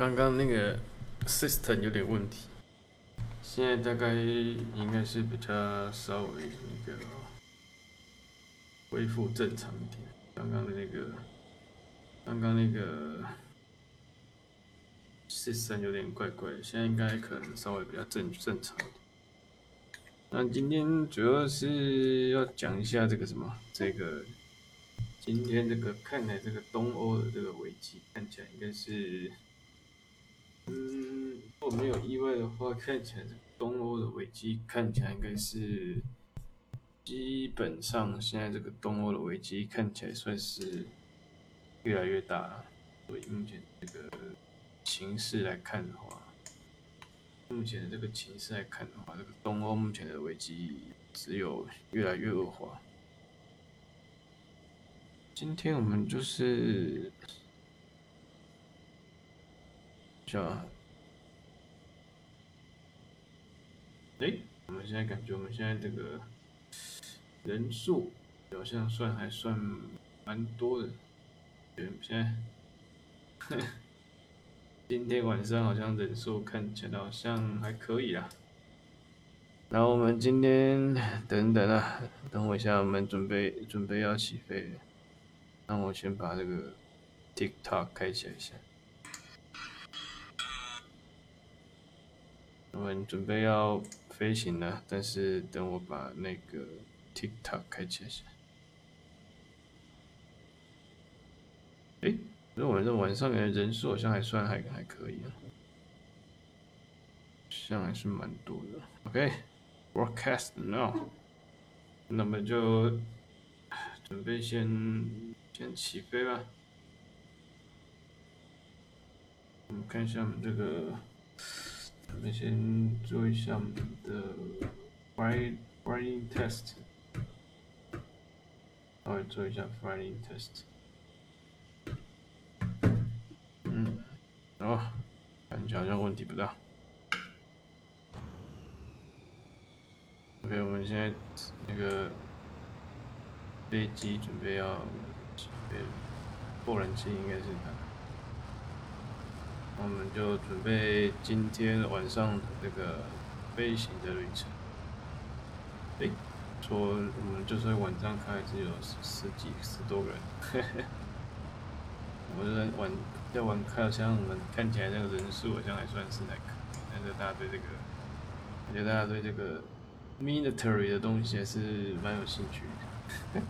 刚刚那个 system 有点问题，现在大概应该是比较稍微那个恢复正常一点。刚刚的那个，刚刚那个 system 有点怪怪的，现在应该可能稍微比较正正常一点。那今天主要是要讲一下这个什么，这个今天这个看来这个东欧的这个危机看起来应该是。嗯，如果没有意外的话，看起来东欧的危机看起来应该是基本上现在这个东欧的危机看起来算是越来越大了。所以目前这个形势来看的话，目前的这个形势来看的话，这个东欧目前的危机只有越来越恶化。今天我们就是。是吧？哎，我们现在感觉我们现在这个人数好像算还算蛮多的。现在，今天晚上好像人数看起来好像还可以啊。然后我们今天等等啊，等我一下，我们准备准备要起飞。让我先把这个 TikTok 开起来一我们准备要飞行了，但是等我把那个 TikTok 开起来先。哎，那我们这晚上的人数好像还算还还可以啊，像还是蛮多的。OK，broadcast now，那么就准备先先起飞吧。我们看一下我们这个。我们先做一下我们的 flying flying test，稍微做一下 flying test。嗯，好，感觉好像问题不大。OK，我们现在那个飞机准备要起飞，后燃器应该是它。我们就准备今天晚上的这个飞行的旅程。诶，说我们就是晚上开，只有十十几十多个人。我们晚要晚开，像我们看起来那个人数好像还算是那个，但是大家对这个，我觉得大家对这个 military 的东西还是蛮有兴趣的。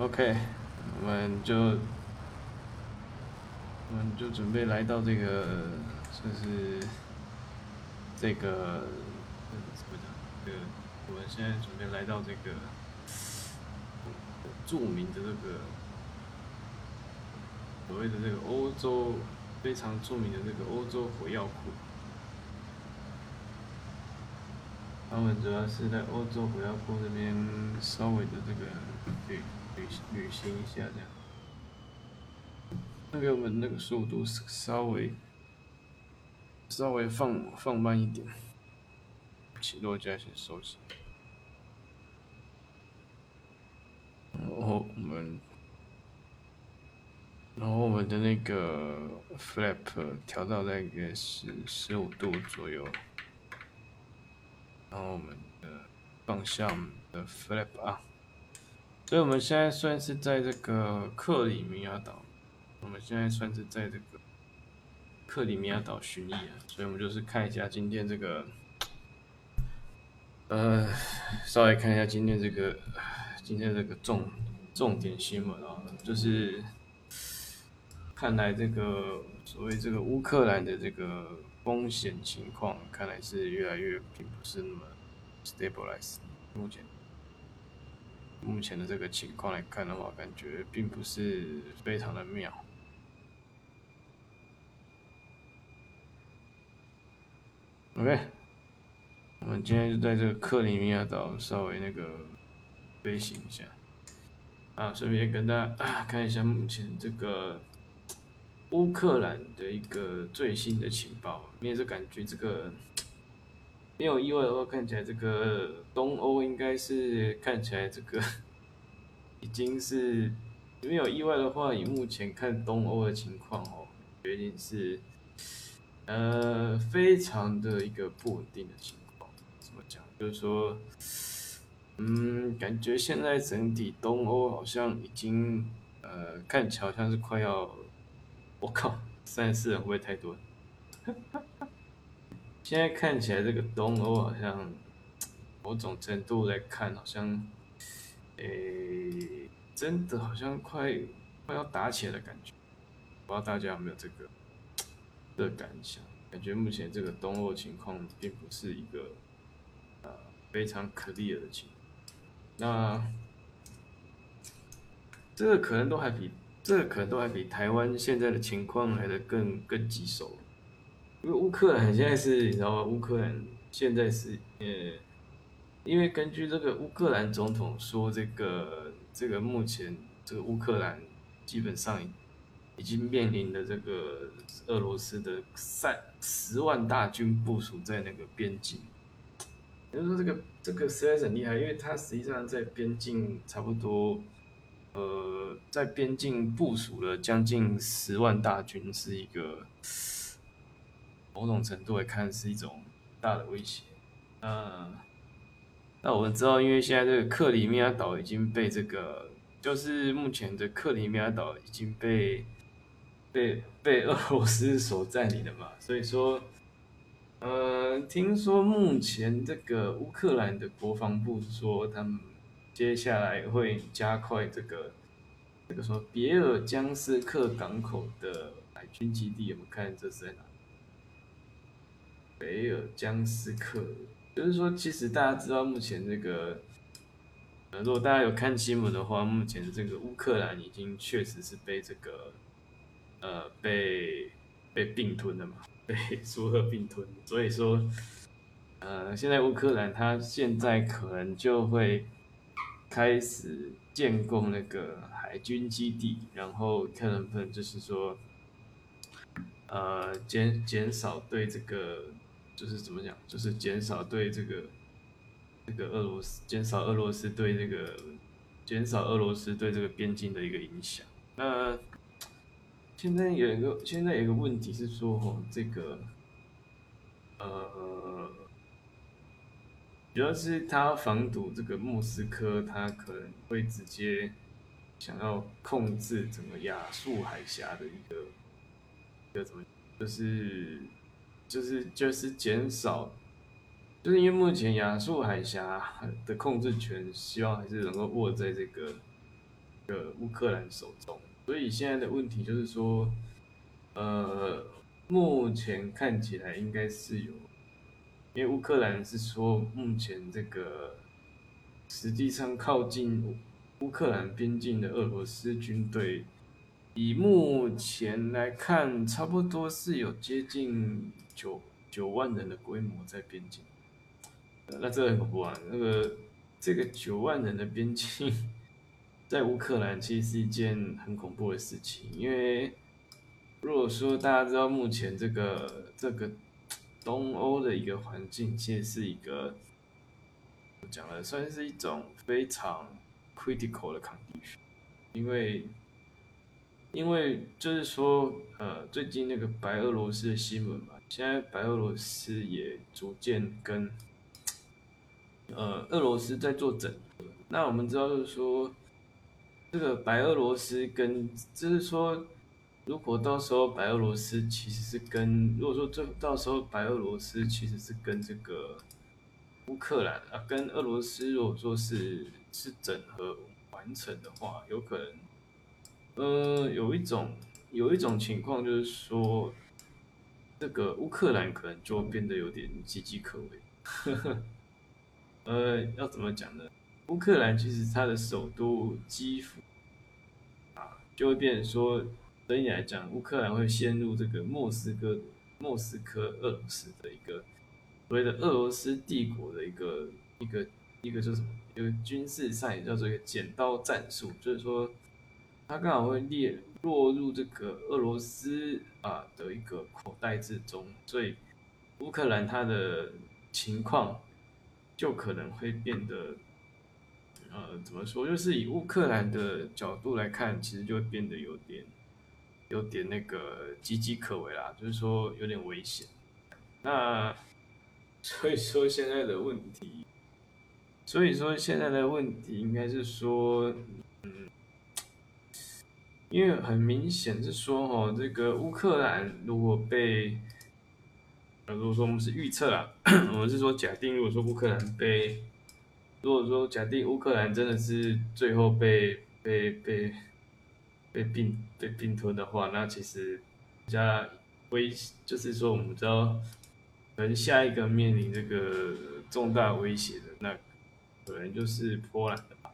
OK，我们就我们就准备来到这个，就是这个怎么讲？这个我们现在准备来到这个著名的这个所谓的这个欧洲非常著名的这个欧洲火药库。他们主要是在欧洲火药库这边稍微的这个对。旅旅行一下这样，那个我们那个速度稍微稍微放放慢一点，起落架先收起，然后我们然后我们的那个 flap 调到大概是十五度左右，然后我们的放下我们的 flap 啊。所以我们现在算是在这个克里米亚岛，我们现在算是在这个克里米亚岛巡弋啊，所以我们就是看一下今天这个，呃，稍微看一下今天这个今天这个重重点新闻啊，就是看来这个所谓这个乌克兰的这个风险情况，看来是越来越并不是那么 stabilize，目前。目前的这个情况来看的话，感觉并不是非常的妙。OK，我们今天就在这个克里米亚岛稍微那个飞行一下，啊，顺便跟大家看一下目前这个乌克兰的一个最新的情报，因为是感觉这个没有意外的话，看起来这个东欧应该是看起来这个 已经是没有意外的话，以目前看东欧的情况哦，决定是呃非常的一个不稳定的情况。怎么讲？就是说，嗯，感觉现在整体东欧好像已经呃看起来好像是快要，我靠，三十四人会不会太多？现在看起来，这个东欧好像某种程度来看，好像，诶，真的好像快快要打起来的感觉。不知道大家有没有这个的感想？感觉目前这个东欧情况并不是一个呃非常 clear 的情况。那这个可能都还比这个可能都还比台湾现在的情况来的更更棘手。因为乌克兰现在是，你知道吗？乌克兰现在是，呃，因为根据这个乌克兰总统说，这个这个目前这个乌克兰基本上已经面临的这个俄罗斯的三十万大军部署在那个边境，也就是说这个这个实在是很厉害，因为他实际上在边境差不多，呃，在边境部署了将近十万大军，是一个。某种程度来看是一种大的威胁。嗯，那我们知道，因为现在这个克里米亚岛已经被这个，就是目前的克里米亚岛已经被被被俄罗斯所占领了嘛，所以说，呃，听说目前这个乌克兰的国防部说，他们接下来会加快这个这个说别尔江斯克港口的海军基地，我们看这是在哪？贝尔江斯克，就是说，其实大家知道，目前这个，呃，如果大家有看新闻的话，目前这个乌克兰已经确实是被这个，呃，被被并吞了嘛，被苏俄并吞。所以说，呃，现在乌克兰它现在可能就会开始建构那个海军基地，然后看能不能就是说，呃，减减少对这个。就是怎么讲，就是减少对这个这个俄罗斯，减少俄罗斯对这个减少俄罗斯对这个边境的一个影响。那现在有一个现在有一个问题是说，哦，这个呃，主要是他防堵这个莫斯科，他可能会直接想要控制整个亚速海峡的一个一个怎么，就是。就是就是减少，就是因为目前亚速海峡的控制权，希望还是能够握在这个，个乌克兰手中。所以现在的问题就是说，呃，目前看起来应该是有，因为乌克兰是说目前这个实际上靠近乌克兰边境的俄罗斯军队。以目前来看，差不多是有接近九九万人的规模在边境。那这很恐怖啊！那个这个九万人的边境，在乌克兰其实是一件很恐怖的事情。因为如果说大家知道目前这个这个东欧的一个环境，其实是一个讲了算是一种非常 critical 的 condition，因为。因为就是说，呃，最近那个白俄罗斯的新闻嘛，现在白俄罗斯也逐渐跟，呃，俄罗斯在做整合。那我们知道，就是说，这个白俄罗斯跟，就是说，如果到时候白俄罗斯其实是跟，如果说这到时候白俄罗斯其实是跟这个乌克兰啊，跟俄罗斯如果说是是整合完成的话，有可能。呃，有一种有一种情况就是说，这个乌克兰可能就变得有点岌岌可危。呃，要怎么讲呢？乌克兰其实它的首都基辅啊，就会变成说，对你来讲，乌克兰会陷入这个莫斯科莫斯科俄罗斯的一个所谓的俄罗斯帝国的一个一个一个叫什么？一个军事上也叫做一个剪刀战术，就是说。它刚好会列落入这个俄罗斯啊的一个口袋之中，所以乌克兰它的情况就可能会变得，呃，怎么说？就是以乌克兰的角度来看，其实就会变得有点有点那个岌岌可危啦，就是说有点危险。那所以说现在的问题，所以说现在的问题应该是说，嗯，因为很明显是说，哦，这个乌克兰如果被，呃，如果说我们是预测啊，我们是说假定，如果说乌克兰被，如果说假定乌克兰真的是最后被被被被并被并吞的话，那其实加危就是说我们知道。可能下一个面临这个重大威胁的，那可能就是波兰的吧。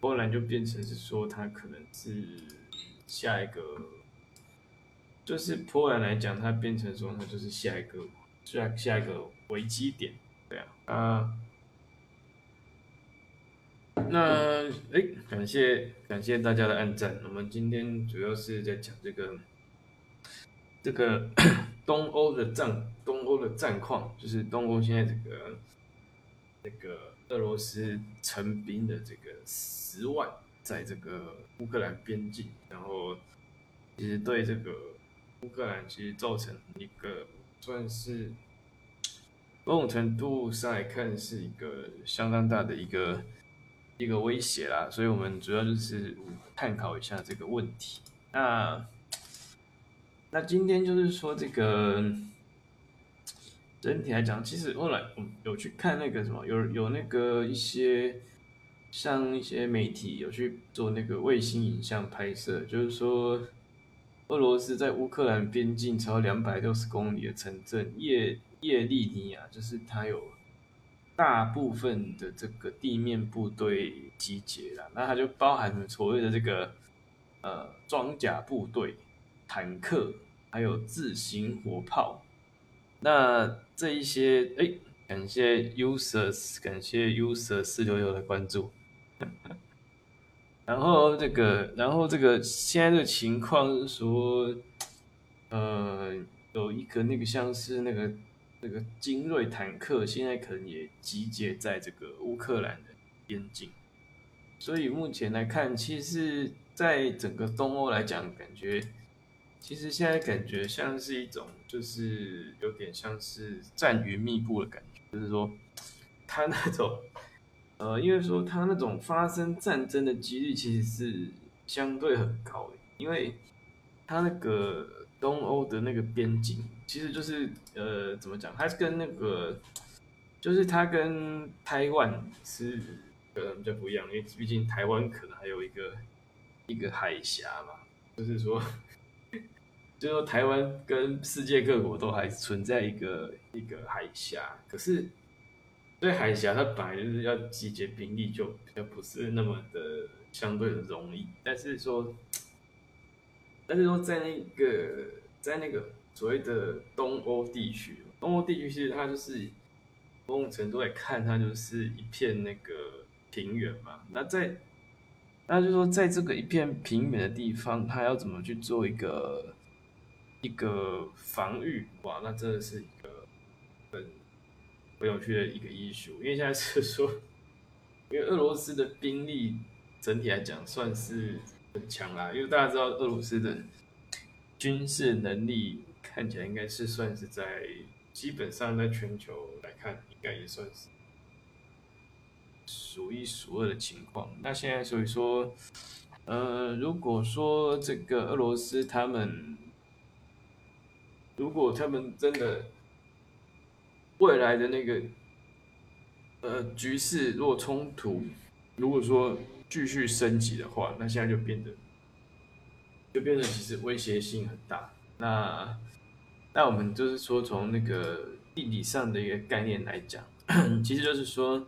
波兰就变成是说，它可能是下一个，就是波兰来讲，它变成说，它就是下一个下下一个危机点，对啊啊。那哎，感谢感谢大家的按赞。我们今天主要是在讲这个这个 东欧的战。东欧的战况就是东欧现在这个这个俄罗斯成兵的这个十万，在这个乌克兰边境，然后其实对这个乌克兰其实造成一个算是某种程度上来看是一个相当大的一个一个威胁啦，所以我们主要就是探讨一下这个问题。那那今天就是说这个。整体来讲，其实后来我有去看那个什么，有有那个一些像一些媒体有去做那个卫星影像拍摄，就是说俄罗斯在乌克兰边境超两百六十公里的城镇叶叶利尼亚，就是它有大部分的这个地面部队集结了，那它就包含了所谓的这个呃装甲部队、坦克，还有自行火炮。那这一些，哎，感谢 users，感谢 user 四六六的关注。然后这个，然后这个现在的情况是说，呃，有一个那个像是那个那个精锐坦克，现在可能也集结在这个乌克兰的边境。所以目前来看，其实在整个东欧来讲，感觉。其实现在感觉像是一种，就是有点像是战云密布的感觉，就是说，他那种，呃，因为说他那种发生战争的几率其实是相对很高的，因为他那个东欧的那个边境，其实就是呃，怎么讲，它是跟那个，就是它跟台湾是呃比较不一样，因为毕竟台湾可能还有一个一个海峡嘛，就是说。就是说台湾跟世界各国都还存在一个一个海峡，可是对海峡它本来就是要集结兵力，就比较不是那么的相对的容易。但是说，但是说在那个在那个所谓的东欧地区，东欧地区其实它就是某种程度来看，它就是一片那个平原嘛。那在那就是说在这个一片平原的地方，它要怎么去做一个？一个防御哇，那真的是很有趣的一个艺术。因为现在是说，因为俄罗斯的兵力整体来讲算是很强啦。因为大家知道俄罗斯的军事能力看起来应该是算是在基本上在全球来看，应该也算是数一数二的情况。那现在所以说，呃，如果说这个俄罗斯他们如果他们真的未来的那个呃局势如果冲突，如果说继续升级的话，那现在就变得就变得其实威胁性很大。那那我们就是说从那个地理上的一个概念来讲，其实就是说，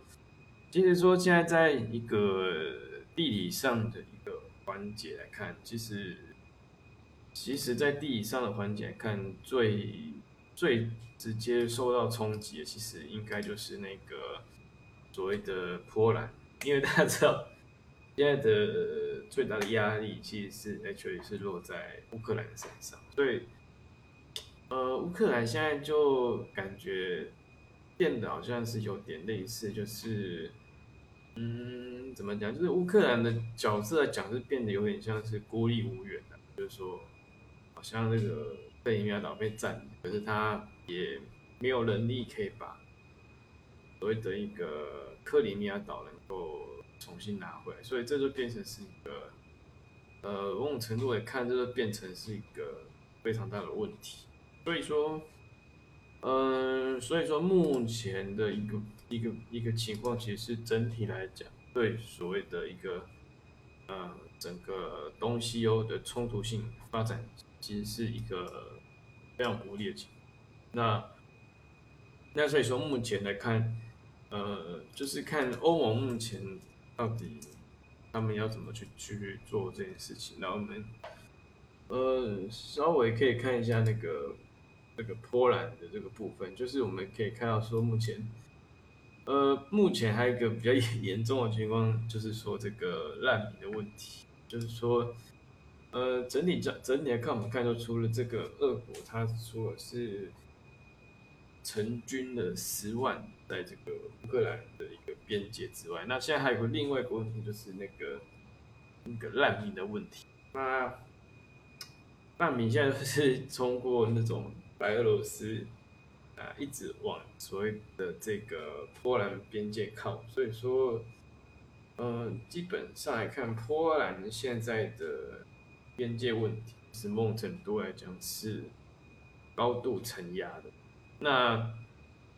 其实说现在在一个地理上的一个环节来看，其实。其实，在地理上的环节看，最最直接受到冲击的，其实应该就是那个所谓的波兰，因为大家知道，现在的最大的压力其实是 actually 是落在乌克兰身上，所以，呃，乌克兰现在就感觉变得好像是有点类似，就是嗯，怎么讲？就是乌克兰的角色来讲，是变得有点像是孤立无援的，就是说，好像那个克里米亚岛被占，可是他也没有能力可以把所谓的一个克里米亚岛能够重新拿回来，所以这就变成是一个，呃，某种程度来看，这就变成是一个非常大的问题。所以说，嗯，所以说目前的一个一个一个情况，其实是整体来讲，对所谓的一个，呃，整个东西欧的冲突性发展，其实是一个非常不利的情况。那那所以说目前来看，呃，就是看欧盟目前到底他们要怎么去去做这件事情。然后我们呃稍微可以看一下那个。那个波兰的这个部分，就是我们可以看到说，目前，呃，目前还有一个比较 严重的情况，就是说这个难民的问题，就是说，呃，整体整整体来看，我们看到除了这个俄国，它说是成军了十万在这个乌克兰的一个边界之外，那现在还有个另外一个问题，就是那个那个难民的问题。那难民现在是通过那种。白俄罗斯啊，一直往所谓的这个波兰边界靠，所以说，嗯，基本上来看，波兰现在的边界问题是某种程度来讲是高度承压的。那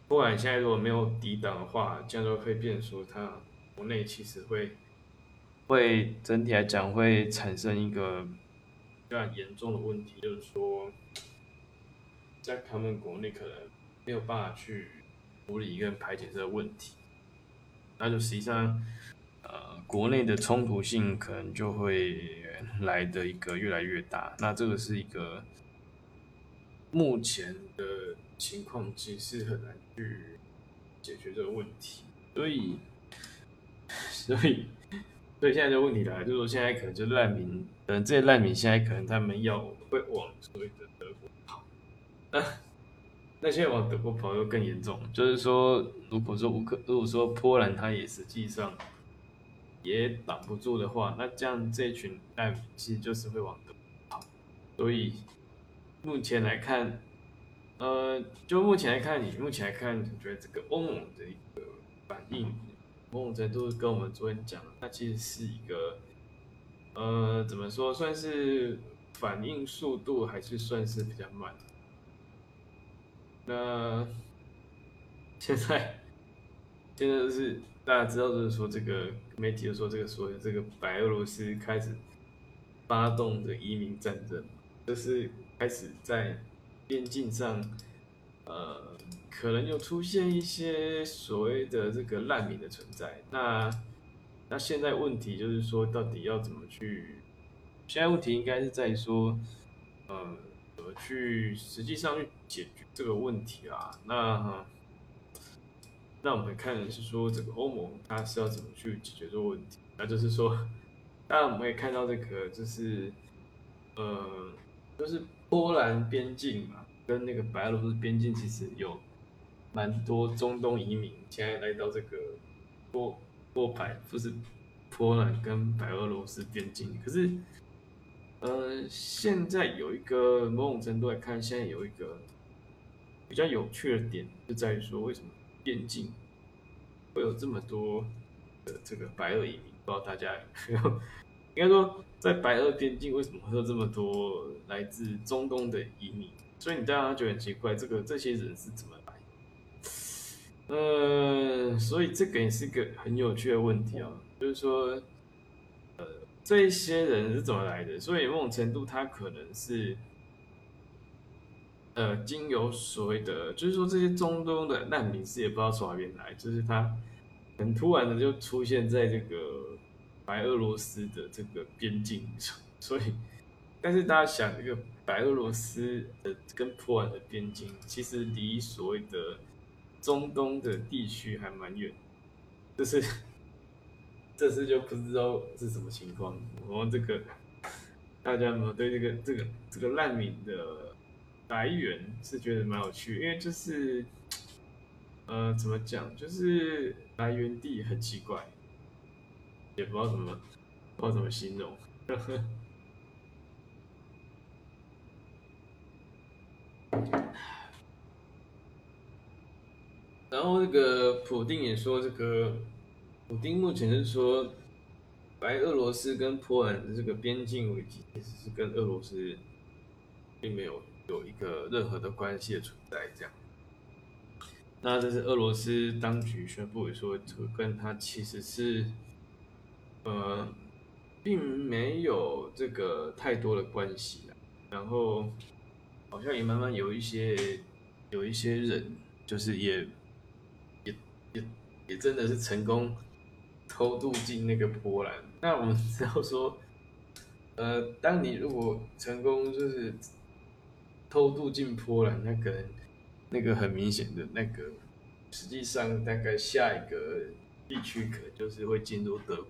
不管现在如果没有抵挡的话，这样就会变说，它国内其实会会整体来讲会产生一个比较严重的问题，就是说。在他们国内可能没有办法去处理跟排解这个问题，那就实际上，呃，国内的冲突性可能就会来的一个越来越大。那这个是一个目前的情况，其实很难去解决这个问题。所以，所以，所以现在的问题来，就是说现在可能就难民，嗯，这些难民现在可能他们要会往所谓的德国跑。那那些往德国跑又更严重，就是说，如果说乌克，如果说波兰它也实际上也挡不住的话，那这样这群难民其实就是会往德跑。所以目前来看，呃，就目前来看，你目前来看，你觉得这个欧盟的一个反应，某种程度跟我们昨天讲，它其实是一个，呃，怎么说，算是反应速度还是算是比较慢。那 现在现在就是大家知道，就是说这个媒体就说这个所谓的这个白俄罗斯开始发动的移民战争，就是开始在边境上，呃，可能有出现一些所谓的这个难民的存在。那那现在问题就是说，到底要怎么去？现在问题应该是在说，呃。怎么去实际上去解决这个问题啊，那那我们看的是说这个欧盟它是要怎么去解决这个问题？那就是说，当然我们可以看到这个就是呃，就是波兰边境嘛，跟那个白俄罗斯边境其实有蛮多中东移民现在来到这个波波白，不是波兰跟白俄罗斯边境，可是。呃，现在有一个某种程度来看，现在有一个比较有趣的点，就在于说，为什么边境会有这么多的这个白俄移民？不知道大家有没有应该说，在白俄边境为什么会有这么多来自中东的移民？所以你大家觉得很奇怪，这个这些人是怎么来？呃，所以这个也是个很有趣的问题啊，就是说。呃这些人是怎么来的？所以某种程度，他可能是，呃，经由所谓的，就是说这些中东的难民是也不知道从哪边来，就是他很突然的就出现在这个白俄罗斯的这个边境上。所以，但是大家想，这个白俄罗斯的跟波兰的边境，其实离所谓的中东的地区还蛮远，就是。这次就不知道是什么情况。然后这个大家有没有对这个这个这个难民的来源是觉得蛮有趣？因为就是呃，怎么讲？就是来源地很奇怪，也不知道怎么，不知道怎么形容。然后那个普丁也说，这个普丁目前是说，白俄罗斯跟波兰的这个边境危机，其实是跟俄罗斯并没有有一个任何的关系的存在，这样。那这是俄罗斯当局宣布说，这个跟他其实是，呃，并没有这个太多的关系然后好像也慢慢有一些有一些人，就是也也也也真的是成功偷渡进那个波兰。那我们知道说，呃，当你如果成功就是偷渡进波兰，那可能。那个很明显的那个，实际上大概下一个地区可就是会进入德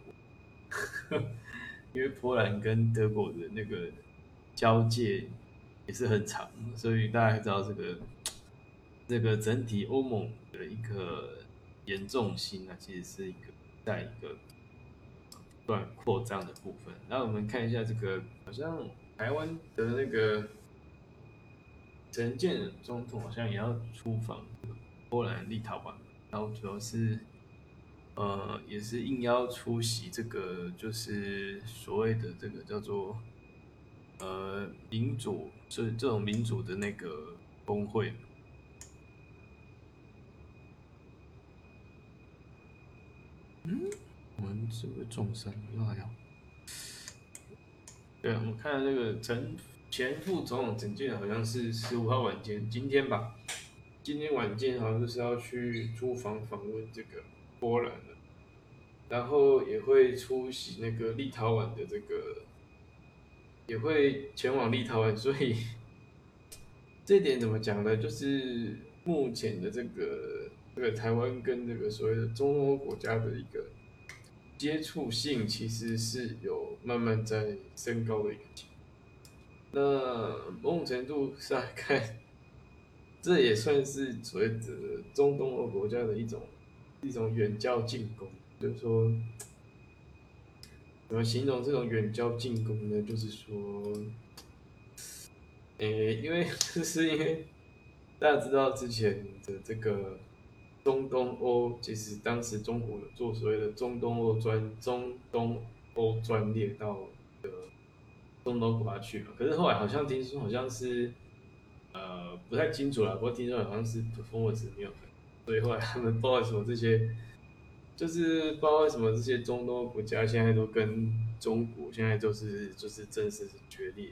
国，因为波兰跟德国的那个交界也是很长，所以大家知道这个这个整体欧盟的一个严重性啊，其实是一个在一个不断扩张的部分。那我们看一下这个，好像台湾的那个。陈建总统好像也要出访波兰、立陶宛，然后主要是，呃，也是应邀出席这个，就是所谓的这个叫做，呃，民主，是这种民主的那个工会。嗯，我们这个众生哎呀，对，我们看这个陈。前副总统陈建好像是十五号晚间，今天吧，今天晚间好像就是要去出访访问这个波兰的，然后也会出席那个立陶宛的这个，也会前往立陶宛，所以 这点怎么讲呢？就是目前的这个这个台湾跟这个所谓的中欧国家的一个接触性，其实是有慢慢在升高的一个情况。那某种程度上看，这也算是所谓的中东欧国家的一种一种远交进攻。就是说，怎么形容这种远交进攻呢？就是说，诶，因为 就是因为大家知道之前的这个中东欧，其实当时中国有做所谓的中东欧专中东欧专列到。中东国家去嘛？可是后来好像听说，好像是，呃，不太清楚了。不过听说好像是 performance 没有所以后来他们不知道为什么这些，就是不知道为什么这些中东国家现在都跟中国现在都是就是正式是决裂。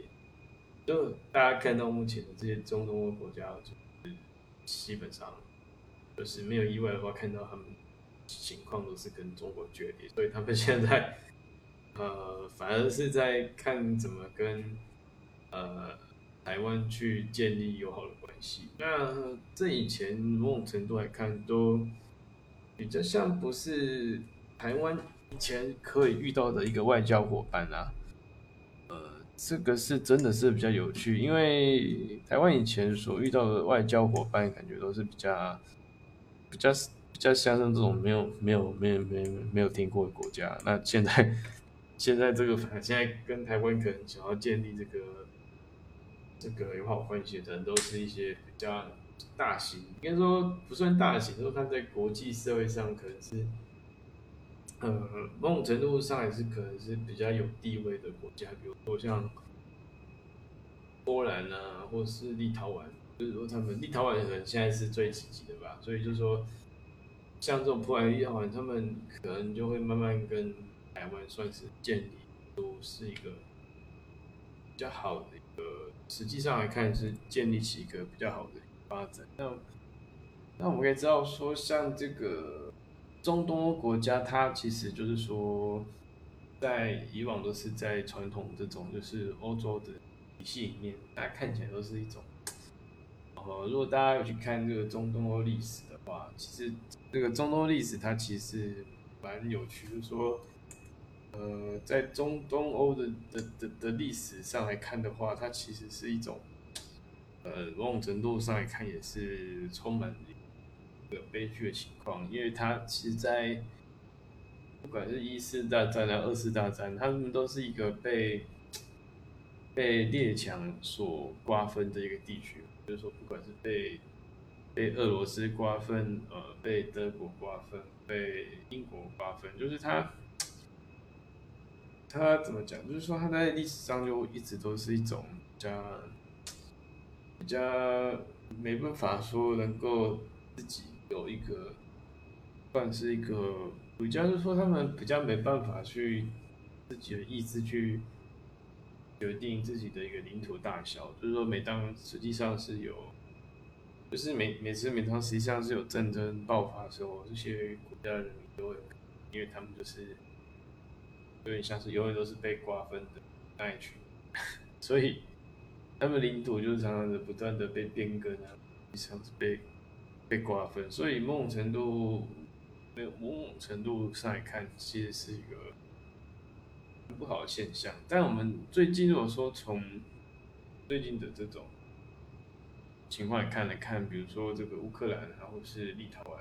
就大家看到目前的这些中东国家，就是基本上就是没有意外的话，看到他们情况都是跟中国决裂，所以他们现在。呃，反而是在看怎么跟呃台湾去建立友好的关系。那这以前某种程度来看，都比较像不是台湾以前可以遇到的一个外交伙伴啊。呃，这个是真的是比较有趣，因为台湾以前所遇到的外交伙伴，感觉都是比较比较比较像这种没有没有没有没有没有听过的国家。那现在。现在这个，现在跟台湾可能想要建立这个这个友好关系的人，都是一些比较大型，应该说不算大型，说他在国际社会上可能是，呃，某种程度上也是可能是比较有地位的国家，比如说像波兰啊，或是立陶宛，就是说他们立陶宛可能现在是最积极的吧，所以就是说，像这种波兰、立陶宛，他们可能就会慢慢跟。台湾算是建立都是一个比较好的一个，实际上来看是建立起一个比较好的发展。那那我们可以知道说，像这个中东欧国家，它其实就是说，在以往都是在传统这种就是欧洲的体系里面，大家看起来都是一种。呃，如果大家有去看这个中东欧历史的话，其实这个中东历史它其实蛮有趣，就是说。呃，在中东欧的的的的历史上来看的话，它其实是一种，呃，某种程度上来看也是充满一个悲剧的情况，因为它其实，在不管是一四大战啊、二次大战，他们都是一个被被列强所瓜分的一个地区，就是说，不管是被被俄罗斯瓜分，呃，被德国瓜分，被英国瓜分，就是它。他怎么讲？就是说他在历史上就一直都是一种比较比较没办法说能够自己有一个算是一个比较，就是说他们比较没办法去自己的意志去决定自己的一个领土大小。就是说，每当实际上是有，就是每每次每当实际上是有战争爆发的时候，这些国家的人民都会，因为他们就是。有点像是永远都是被瓜分的那一群，所以他们领土就是常常的不断的被变更啊，像是被被瓜分，所以某种程度没有某种程度上来看，其实是一个不好的现象。但我们最近如果说从最近的这种情况来看来看，比如说这个乌克兰，然后是立陶宛、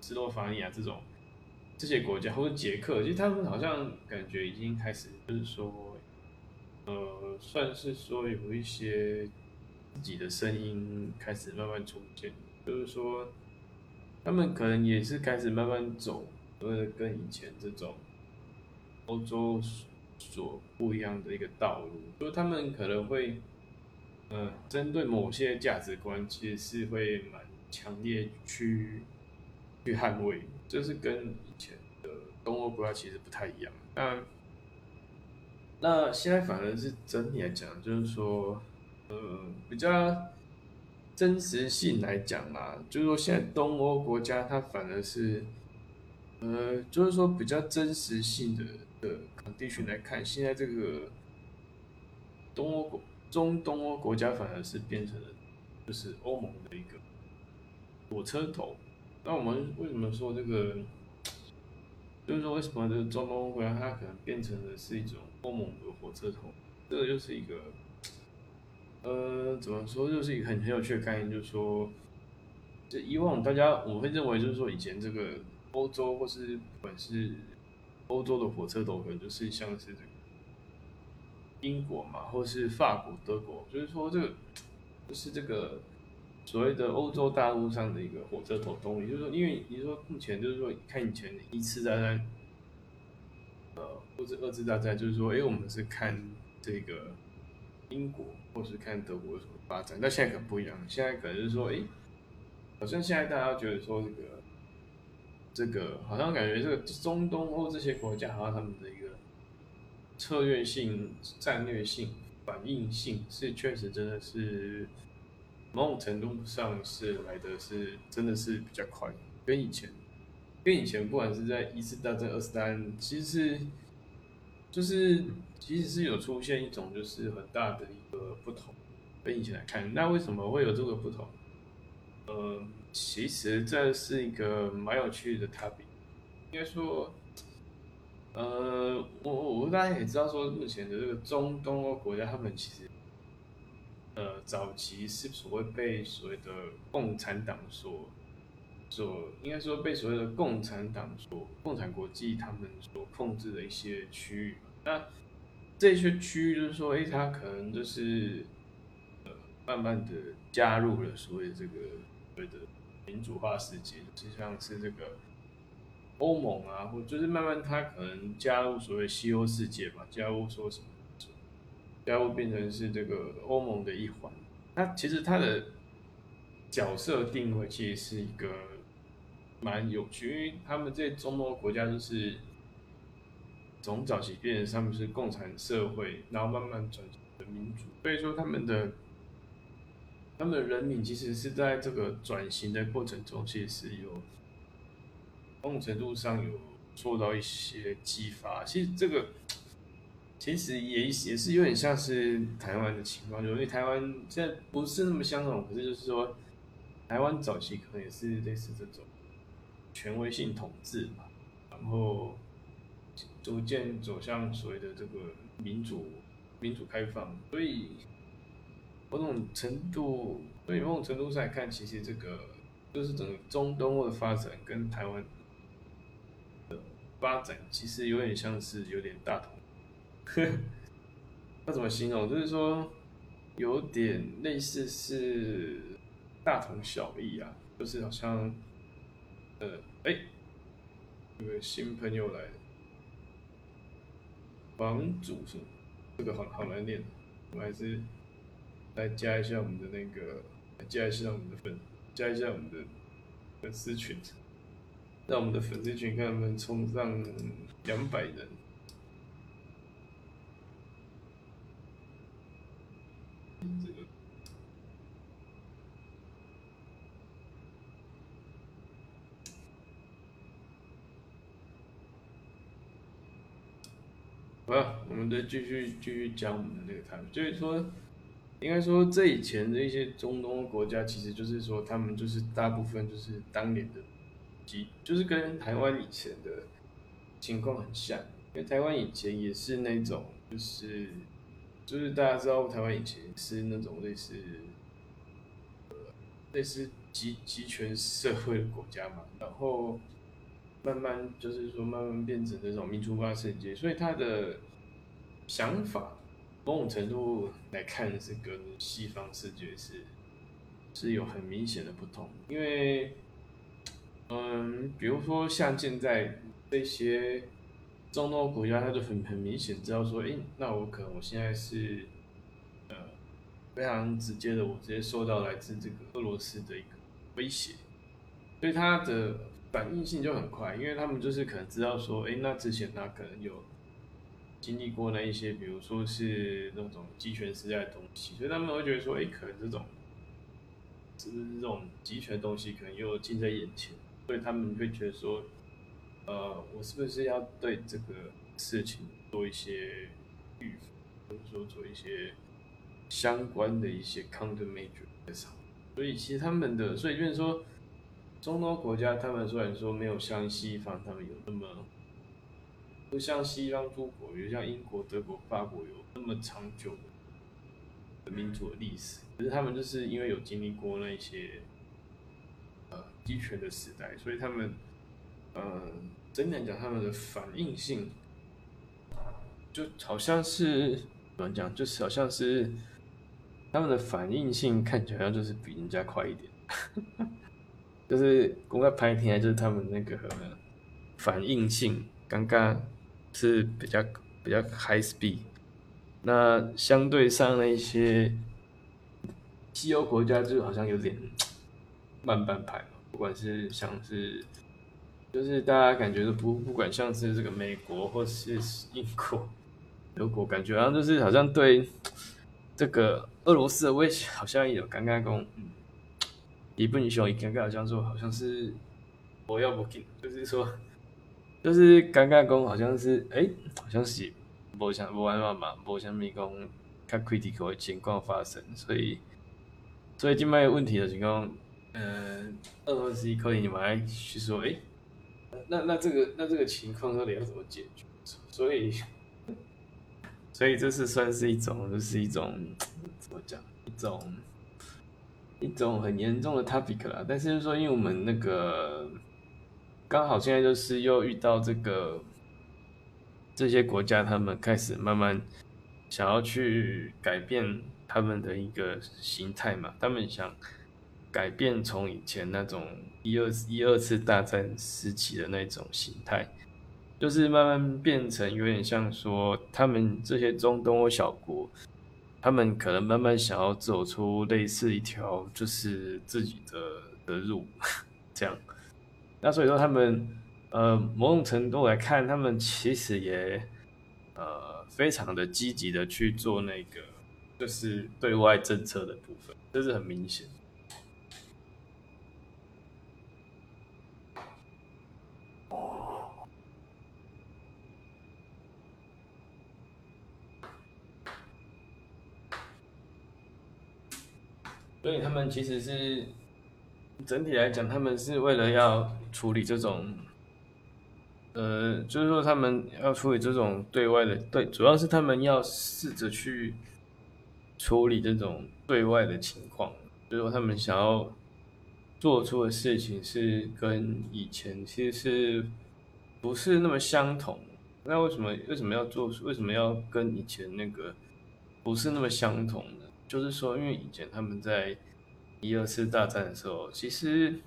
斯洛伐尼亚这种。这些国家或者捷克，其实他们好像感觉已经开始，就是说，呃，算是说有一些自己的声音开始慢慢出现，就是说，他们可能也是开始慢慢走，呃，跟以前这种欧洲所不一样的一个道路，就是他们可能会，呃，针对某些价值观，其实是会蛮强烈去去捍卫。这是跟以前的东欧国家其实不太一样。那那现在反而是整体来讲，就是说，呃，比较真实性来讲嘛，就是说现在东欧国家它反而是，呃，就是说比较真实性的的地区来看，现在这个东欧国中东欧国家反而是变成了就是欧盟的一个火车头。那我们为什么说这个？就是说，为什么这个中东国家它可能变成的是一种欧盟的火车头？这个就是一个，呃，怎么说，就是一个很很有趣的概念，就是说，这以往大家我会认为，就是说以前这个欧洲或是不管是欧洲的火车头，可能就是像是这个英国嘛，或是法国、德国，就是说这个就是这个。所谓的欧洲大陆上的一个火车头动力，就是说，因为你说目前就是说，看以前一次大战，呃，或者二次大战，就是说，哎，我们是看这个英国或是看德国什么发展，但现在可不一样，现在可能就是说，哎，好像现在大家觉得说这个这个，好像感觉这个中东欧这些国家，好像他们的一个策略性、战略性、反应性是确实真的是。某种程度上是来的是真的是比较快，跟以前，跟以前不管是在一次大战、二次大战，其实是就是其实是有出现一种就是很大的一个不同，跟以前来看，那为什么会有这个不同？呃，其实这是一个蛮有趣的 topic，应该说，呃，我我大家也知道说，目前的这个中东欧国家，他们其实。呃，早期是所谓被所谓的共产党所所，应该说被所谓的共产党所共产国际他们所控制的一些区域嘛。那这些区域就是说，哎，它可能就是呃，慢慢的加入了所谓这个所谓的民主化世界，就像是这个欧盟啊，或就是慢慢它可能加入所谓西欧世界嘛，加入说什么？加入变成是这个欧盟的一环，那其实它的角色定位其实是一个蛮有趣，因为他们这中欧国家就是从早期变成他们是共产社会，然后慢慢转成民主，所以说他们的他们的人民其实是在这个转型的过程中，其实是有某种程度上有受到一些激发，其实这个。其实也也是有点像是台湾的情况，就因为台湾现在不是那么相同，可是就是说，台湾早期可能也是类似这种权威性统治嘛，然后逐渐走向所谓的这个民主、民主开放，所以某种程度，所以某种程度上来看，其实这个就是整个中东的发展跟台湾的发展，其实有点像是有点大同，呵那怎么形容？就是说有点类似是大同小异啊，就是好像，呃，哎，有个新朋友来，房主是这个好好难念，我们还是来加一下我们的那个，加一下我们的粉。加一下我们的粉丝群，让我们的粉丝群看能不能冲上两百人。好了，我们再继续继续讲我们的那个台，就是说。应该说，这以前的一些中东国家，其实就是说，他们就是大部分就是当年的，即就是跟台湾以前的情况很像。因为台湾以前也是那种，就是就是大家知道，台湾以前是那种类似，类似集集权社会的国家嘛。然后慢慢就是说，慢慢变成这种民主化世界，所以他的想法。某种程度来看，是跟西方世界是是有很明显的不同。因为，嗯，比如说像现在这些中东国家，他就很很明显知道说，哎，那我可能我现在是呃非常直接的，我直接受到来自这个俄罗斯的一个威胁，所以他的反应性就很快，因为他们就是可能知道说，哎，那之前他可能有。经历过那一些，比如说是那种集权时代的东西，所以他们会觉得说，哎，可能这种，就是这种集权东西可能又近在眼前，所以他们会觉得说，呃，我是不是要对这个事情做一些预防，或者说做一些相关的一些 countermeasure？所以其实他们的，所以就是说，中东国家他们虽然说没有像西方他们有那么。不像西方诸国，比如像英国、德国、法国有那么长久的民主的历史，可是他们就是因为有经历过那些呃集权的时代，所以他们呃，真的讲他们的反应性，就好像是怎么讲，就是好像是他们的反应性看起来好像就是比人家快一点，就是公开拍起来就是他们那个反应性刚刚。是比较比较 high speed，那相对上那些西欧国家就好像有点慢半拍不管是像是，就是大家感觉都不不管像是这个美国或是英国、德国，感觉好像就是好像对 这个俄罗斯的威胁好像有刚刚讲，一不英雄一尴尬好像说好像是我要不给，就是说。就是尴尬讲，好像是，哎，好像是无像无安法嘛，无像咪讲较 critical 的情况发生，所以，所以今麦问题就是讲，呃，俄罗斯可能你们来去说，哎，那那这个那这个情况到底要怎么解决？所以，所以这是算是一种，就是一种怎么讲，一种一种很严重的 topic 啦。但是说，因为我们那个。刚好现在就是又遇到这个这些国家，他们开始慢慢想要去改变他们的一个形态嘛。他们想改变从以前那种一二一二次大战时期的那种形态，就是慢慢变成有点像说，他们这些中东欧小国，他们可能慢慢想要走出类似一条就是自己的的路，这样。那所以说，他们呃，某种程度来看，他们其实也呃，非常的积极的去做那个，就是对外政策的部分，这是很明显。所以他们其实是。整体来讲，他们是为了要处理这种，呃，就是说他们要处理这种对外的，对，主要是他们要试着去处理这种对外的情况，就是说他们想要做出的事情是跟以前其实是不是那么相同？那为什么为什么要做？为什么要跟以前那个不是那么相同？就是说，因为以前他们在一二次大战的时候，其实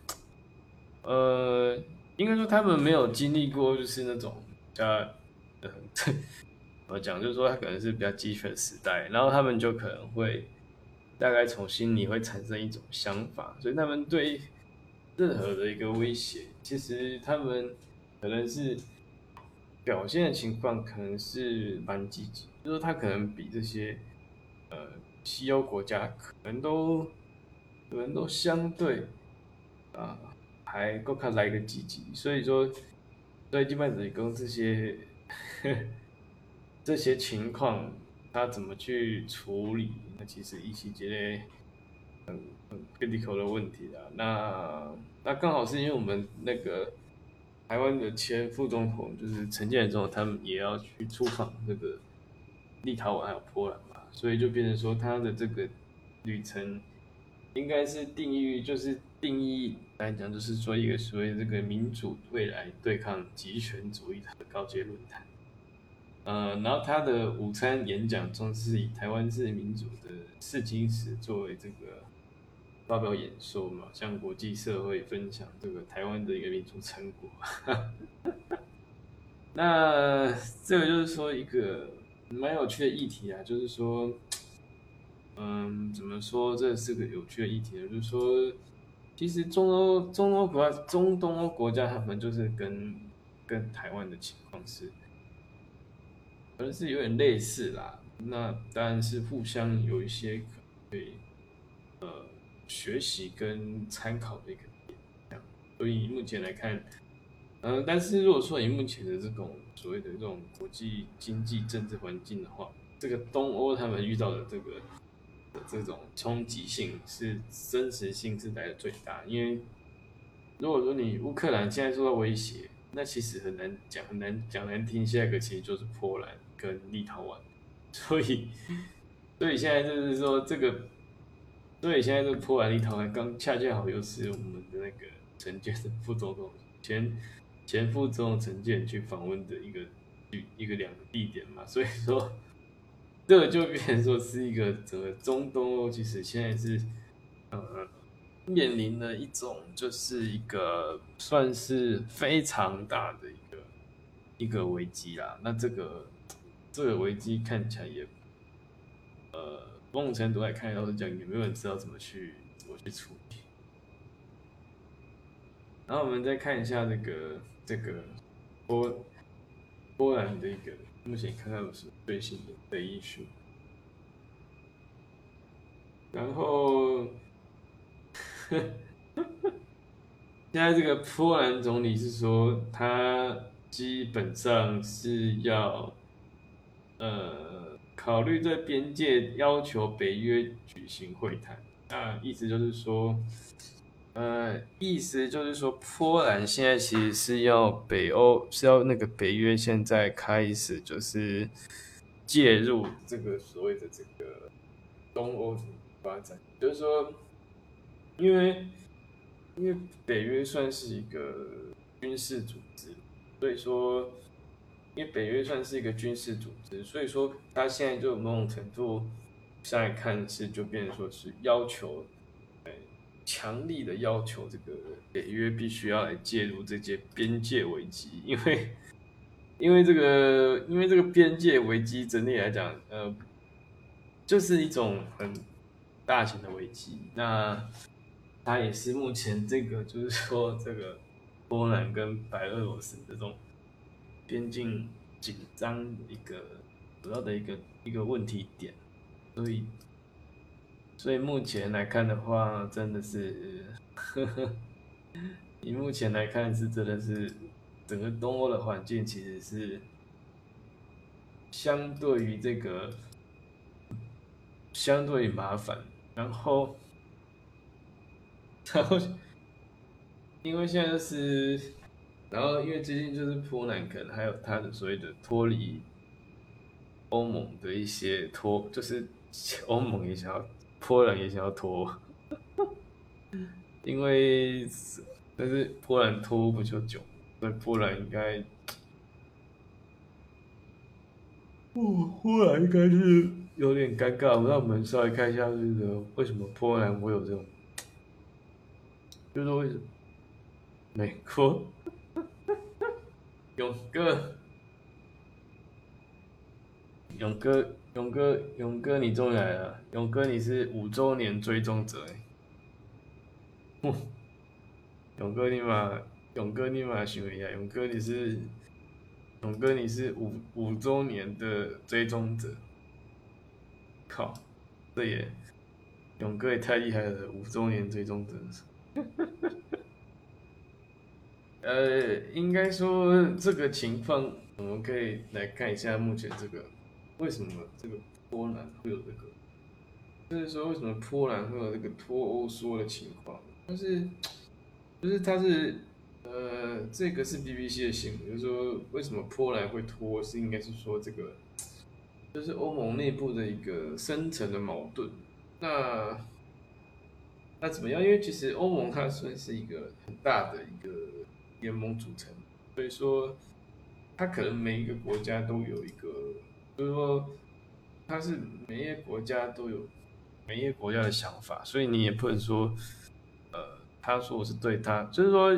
呃，应该说他们没有经历过，就是那种叫呃，我讲就是说他可能是比较鸡犬时代，然后他们就可能会。大概从心里会产生一种想法，所以他们对任何的一个威胁，其实他们可能是表现的情况可能是蛮积极，就是他可能比这些呃西欧国家可能都可能都相对啊还够看来个积极，所以说所以基本上跟这些 这些情况。他怎么去处理？那其实一些觉得很很 critical 的问题啊。那那刚好是因为我们那个台湾的前副总统就是陈建仁，他们也要去出访这个立陶宛还有波兰嘛，所以就变成说他的这个旅程应该是定义，就是定义来讲，就是说一个所谓这个民主未来对抗极权主义的高阶论坛。呃，然后他的午餐演讲中是以台湾是民主的试金石作为这个发表演说嘛，向国际社会分享这个台湾的一个民主成果。那这个就是说一个蛮有趣的议题啊，就是说，嗯，怎么说这是个有趣的议题呢？就是说，其实中欧、中欧国、中东欧国家，他们就是跟跟台湾的情况是。可能是有点类似啦，那当然是互相有一些可以呃学习跟参考的一个点，所以目前来看，嗯，但是如果说以目前的这种所谓的这种国际经济政治环境的话，这个东欧他们遇到的这个的这种冲击性是真实性是来的最大，因为如果说你乌克兰现在受到威胁，那其实很难讲，很难讲难听，下一个其实就是波兰。跟立陶宛，所以，所以现在就是说这个，所以现在这个波兰立陶宛刚恰恰好又是我们的那个陈建的副总统前前副总统陈建去访问的一个一个两个地点嘛，所以说这个就变成说是一个整个中东欧其实现在是呃面临的一种就是一个算是非常大的一个一个危机啦，那这个。这个危机看起来也，呃，某种程度来看，老实讲，也没有人知道怎么去怎么去处理。然后我们再看一下这个这个波波兰的一个目前看看有什么最新的的艺术。然后，现在这个波兰总理是说，他基本上是要。呃，考虑在边界要求北约举行会谈，那意思就是说，呃，意思就是说，波兰现在其实是要北欧是要那个北约现在开始就是介入这个所谓的这个东欧发展，就是说，因为因为北约算是一个军事组织，所以说。因为北约算是一个军事组织，所以说他现在就某种程度上来看是就变成说是要求，强力的要求这个北约必须要来介入这些边界危机，因为因为这个因为这个边界危机整体来讲，呃，就是一种很大型的危机，那它也是目前这个就是说这个波兰跟白俄罗斯这种。边境紧张一个主要的一个一个问题点，所以所以目前来看的话，真的是，呵呵，以目前来看是真的是整个东欧的环境其实是相对于这个相对麻烦，然后然后因为现在是。然后，因为最近就是波兰可能还有他的所谓的脱离欧盟的一些脱，就是欧盟也想要，波兰也想要脱，因为但是波兰拖不就久，所以波兰应该，哦，波兰应该是有点尴尬。那我们稍微看一下这个为什么波兰会有这种，就是为什么美国勇哥。勇哥，勇哥，勇哥，你终于来了！勇哥，你是五周年追踪者哎！勇哥，你嘛，勇哥，你嘛，想一下，勇哥，你是，勇哥，你是五五周年的追踪者。靠，这也，勇哥也太厉害了，五周年追踪者。呃，应该说这个情况，我们可以来看一下目前这个。为什么这个波兰会有这个？就是说，为什么波兰会有这个脱欧缩的情况？但是，就是它是，呃，这个是 BBC 的新闻，就是说，为什么波兰会脱？是应该是说这个，就是欧盟内部的一个深层的矛盾。那，那怎么样？因为其实欧盟它算是一个很大的一个联盟组成，所以说，它可能每一个国家都有一个。就是说，它是每一个国家都有每一个国家的想法，所以你也不能说，呃，他说我是对他，就是说，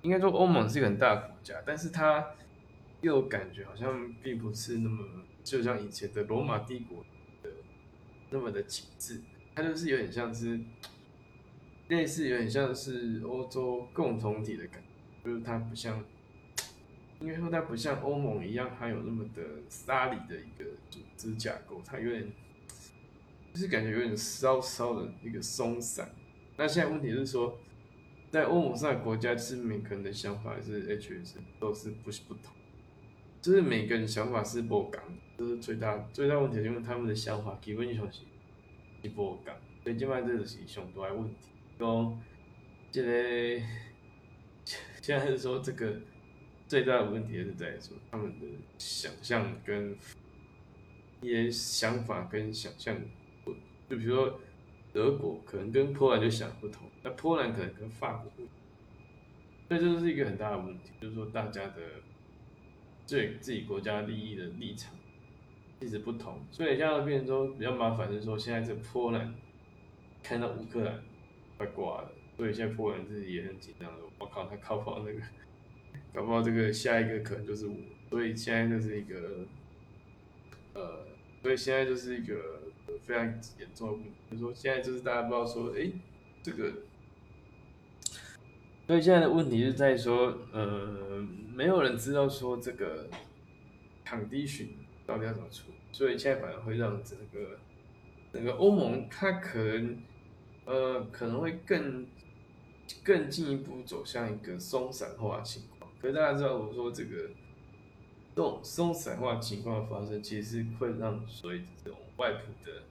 应该说欧盟是一个很大的国家，但是它又感觉好像并不是那么，就像以前的罗马帝国的那么的紧致，它就是有点像是类似，有点像是欧洲共同体的感觉，就是它不像。应该说它不像欧盟一样，它有那么的沙里的一个组织架构，它有点就是感觉有点稍稍的一个松散。那现在问题是说，在欧盟上的国家，是每个人的想法是 H S 都是不不同，就是每个人想法是不港，这是最大最大问题，因为他们的想法基本上是是不港，所以今晚这个是上大的问题。讲这个现在是说这个。最大的问题是在说他们的想象跟一些想法跟想象，就比如说德国可能跟波兰就想不同，那波兰可能跟法国不同，所以这是一个很大的问题，就是说大家的对自己国家利益的立场一直不同，所以现在变成说比较麻烦，是说现在这波兰看到乌克兰快挂了，所以现在波兰自己也很紧张说，我靠，他靠跑那个。搞不好这个下一个可能就是我，所以现在就是一个，呃，所以现在就是一个非常严重的问题，就是说现在就是大家不知道说，哎，这个，所以现在的问题是在说，呃，没有人知道说这个 condition 到底要怎么出，所以现在反而会让整个整个欧盟它可能，呃，可能会更更进一步走向一个松散化情况。可是大家知道，我说这个这种松散化情况的发生，其实是会让所谓这种外部的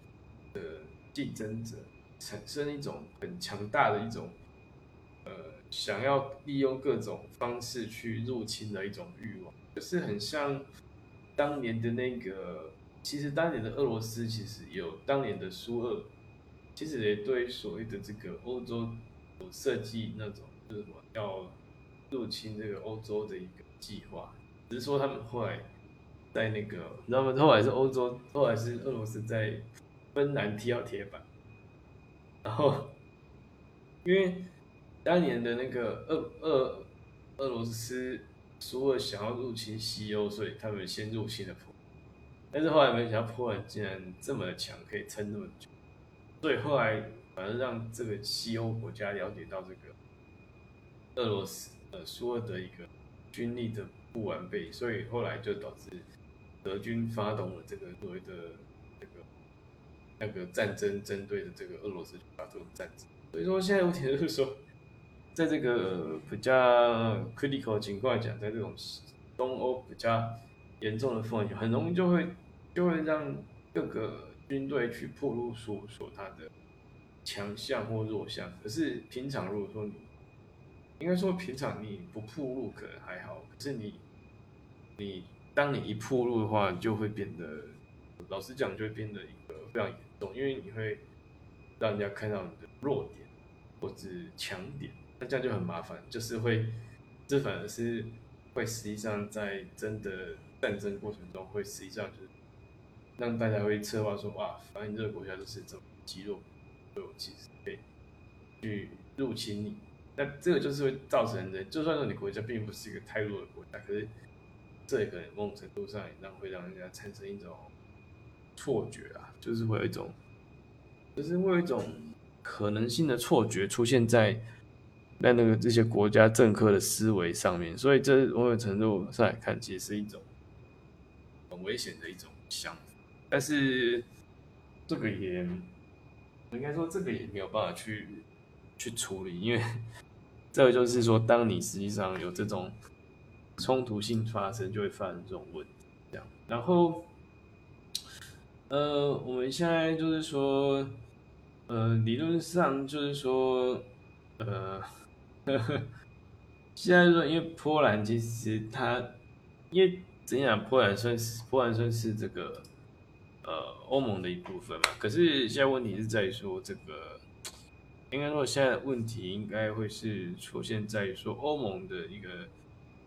的竞争者产生一种很强大的一种呃，想要利用各种方式去入侵的一种欲望，就是很像当年的那个，其实当年的俄罗斯其实有当年的苏俄，其实也对所谓的这个欧洲有设计那种就是什么要。入侵这个欧洲的一个计划，只是说他们后来在那个，你知道吗？后来是欧洲，后来是俄罗斯在芬兰踢到铁板，然后因为当年的那个俄俄俄罗斯苏俄想要入侵西欧，所以他们先入侵了波，但是后来没想到波兰竟然这么强，可以撑那么久，所以后来反而让这个西欧国家了解到这个俄罗斯。呃，苏俄的一个军力的不完备，所以后来就导致德军发动了这个所谓的那个那个战争，针对的这个俄罗斯发动战争。所以说，现在问题就是说，在这个比较 critical 情况下，在这种东欧比较严重的风险，很容易就会就会让各个军队去暴露出说他的强项或弱项。可是平常如果说你应该说，平常你不铺路可能还好，可是你，你当你一铺路的话，就会变得，老实讲，就会变得一个非常严重，因为你会让人家看到你的弱点，或者强点，那这样就很麻烦，就是会，这反而是会实际上在真的战争过程中，会实际上就是让大家会策划说，哇，反正这个国家就是这么肌肉，有其实可以去入侵你，那这个就是会造成的，就算说你国家并不是一个太弱的国家，可是这也可能某种程度上也让会让人家产生一种错觉啊，就是会有一种，就是会有一种。可能性的错觉出现在在那个这些国家政客的思维上面，所以这某种程度上来看，其实是一种很危险的一种想法。但是这个也应该说，这个也没有办法去去处理，因为 这个就是说，当你实际上有这种冲突性发生，就会发生这种问题。然后呃，我们现在就是说。呃，理论上就是说，呃，呵 呵现在说，因为波兰其实它，因为怎样，波兰算是波兰算是这个呃欧盟的一部分嘛。可是现在问题是在说，这个应该说现在问题应该会是出现在于说欧盟的一个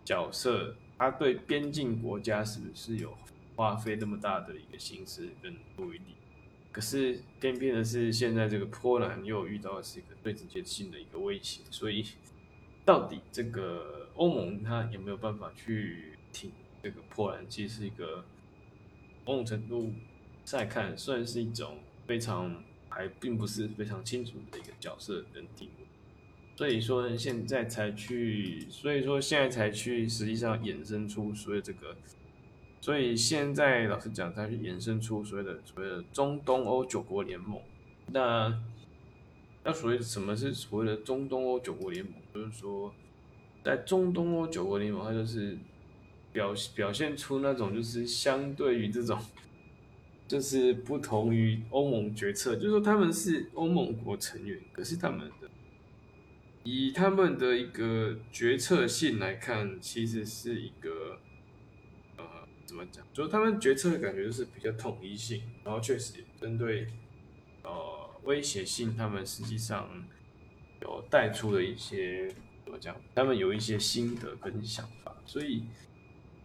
角色，它对边境国家是不是有花费那么大的一个心思跟注意力？可是偏偏的是，现在这个波兰又遇到是一个最直接性的一个威胁，所以到底这个欧盟它有没有办法去挺这个波兰？其实是一个某种程度再看，算是一种非常还并不是非常清楚的一个角色跟定位。所以说现在才去，所以说现在才去，实际上衍生出所有这个。所以现在老实讲，它是衍生出所谓的所谓的中东欧九国联盟。那那所谓什么是所谓的中东欧九国联盟？就是说，在中东欧九国联盟，它就是表表现出那种就是相对于这种，就是不同于欧盟决策，就是说他们是欧盟国成员，可是他们的以他们的一个决策性来看，其实是一个呃。怎么讲？就是他们决策的感觉就是比较统一性，然后确实针对呃威胁性，他们实际上有带出了一些怎么讲？他们有一些心得跟想法，所以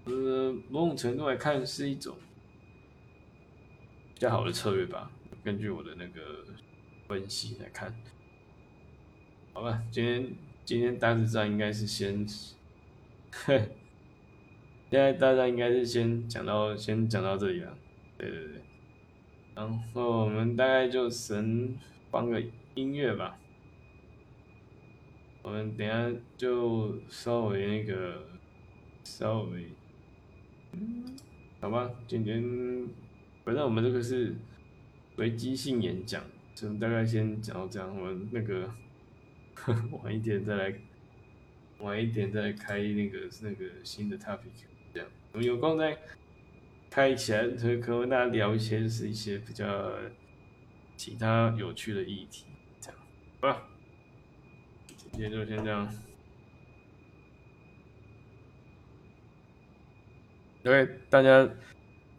呃某种程度来看是一种比较好的策略吧。根据我的那个分析来看，好吧，今天今天大致上应该是先。现在大家应该是先讲到先讲到这里了，对对对，然后我们大概就神放个音乐吧，我们等下就稍微那个稍微，好吧，今天反正我们这个是随机性演讲，就大概先讲到这样，我们那个 晚一点再来，晚一点再开那个那个新的 topic 这样。我们有空再开起来，可可跟大家聊一些，就是一些比较其他有趣的议题，这样，好吧？今天就先这样。OK，大家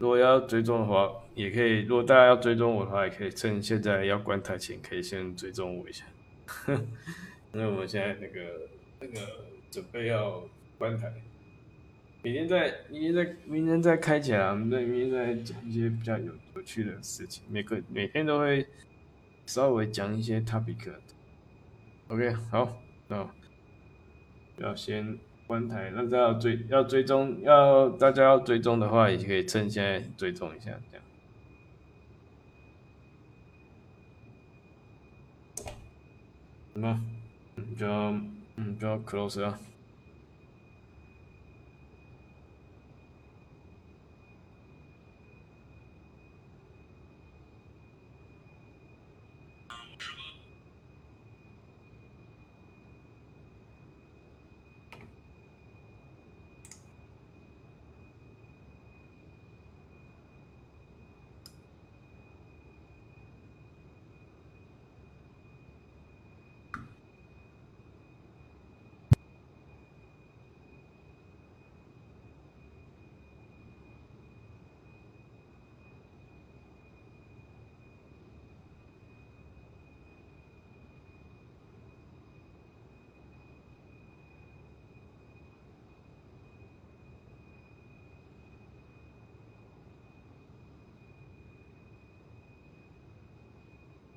如果要追踪的话，也可以；如果大家要追踪我的话，也可以趁现在要关台前，可以先追踪我一下。因为我们现在那个那个准备要关台。明天再，明天再，明天再开起来。我们再明天再讲一些比较有有趣的事情。每个每天都会稍微讲一些 topic。OK，好，那要先关台。那要追要追踪，要大家要追踪的话，也可以趁现在追踪一下，这样。什么？嗯，就嗯，就 close 啊。